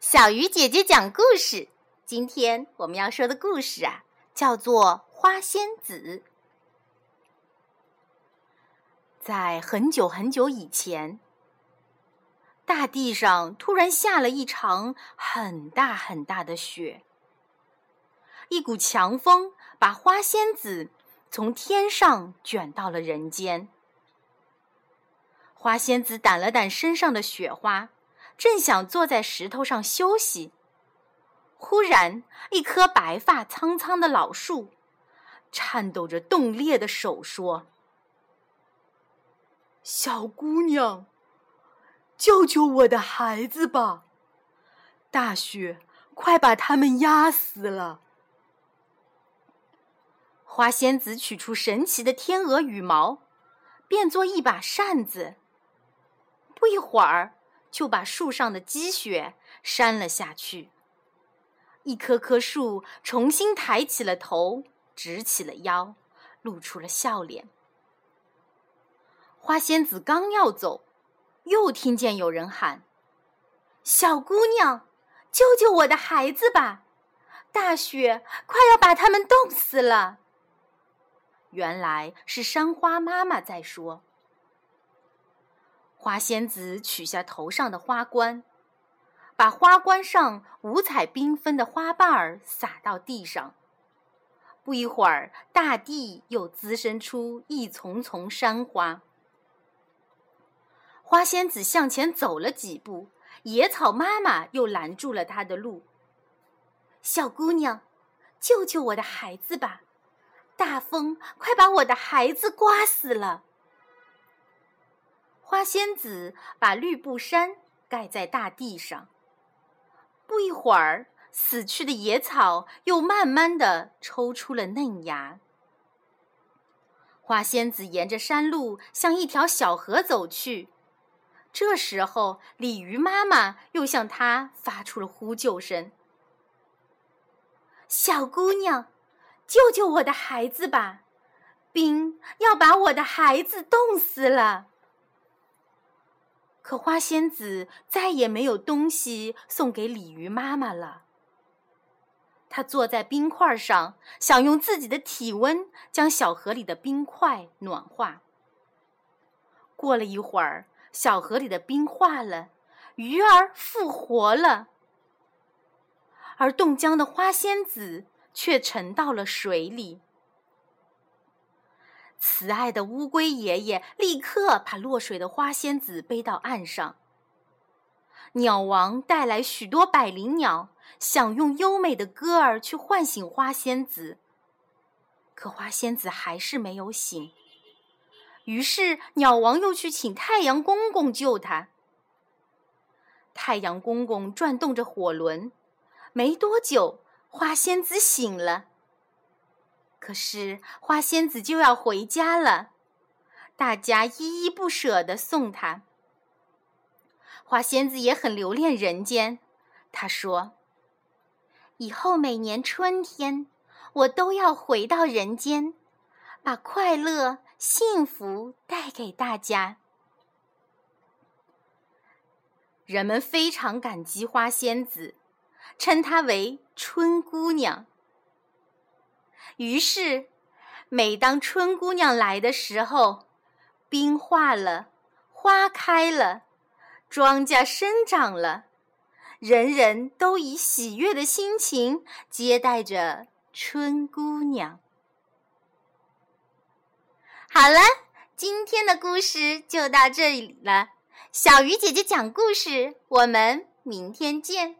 小鱼姐姐讲故事。今天我们要说的故事啊，叫做《花仙子》。在很久很久以前，大地上突然下了一场很大很大的雪，一股强风把花仙子从天上卷到了人间。花仙子掸了掸身上的雪花。正想坐在石头上休息，忽然，一棵白发苍苍的老树，颤抖着冻裂的手说：“小姑娘，救救我的孩子吧！大雪快把他们压死了。”花仙子取出神奇的天鹅羽毛，变作一把扇子。不一会儿。就把树上的积雪扇了下去，一棵棵树重新抬起了头，直起了腰，露出了笑脸。花仙子刚要走，又听见有人喊：“小姑娘，救救我的孩子吧！大雪快要把他们冻死了。”原来是山花妈妈在说。花仙子取下头上的花冠，把花冠上五彩缤纷的花瓣儿撒到地上。不一会儿，大地又滋生出一丛丛山花。花仙子向前走了几步，野草妈妈又拦住了她的路。“小姑娘，救救我的孩子吧！大风快把我的孩子刮死了。”花仙子把绿布衫盖在大地上。不一会儿，死去的野草又慢慢的抽出了嫩芽。花仙子沿着山路向一条小河走去。这时候，鲤鱼妈妈又向她发出了呼救声：“小姑娘，救救我的孩子吧！冰要把我的孩子冻死了。”可花仙子再也没有东西送给鲤鱼妈妈了。她坐在冰块上，想用自己的体温将小河里的冰块暖化。过了一会儿，小河里的冰化了，鱼儿复活了，而冻僵的花仙子却沉到了水里。慈爱的乌龟爷爷立刻把落水的花仙子背到岸上。鸟王带来许多百灵鸟，想用优美的歌儿去唤醒花仙子，可花仙子还是没有醒。于是鸟王又去请太阳公公救他。太阳公公转动着火轮，没多久，花仙子醒了。可是花仙子就要回家了，大家依依不舍地送她。花仙子也很留恋人间，她说：“以后每年春天，我都要回到人间，把快乐、幸福带给大家。”人们非常感激花仙子，称她为春姑娘。于是，每当春姑娘来的时候，冰化了，花开了，庄稼生长了，人人都以喜悦的心情接待着春姑娘。好了，今天的故事就到这里了。小鱼姐姐讲故事，我们明天见。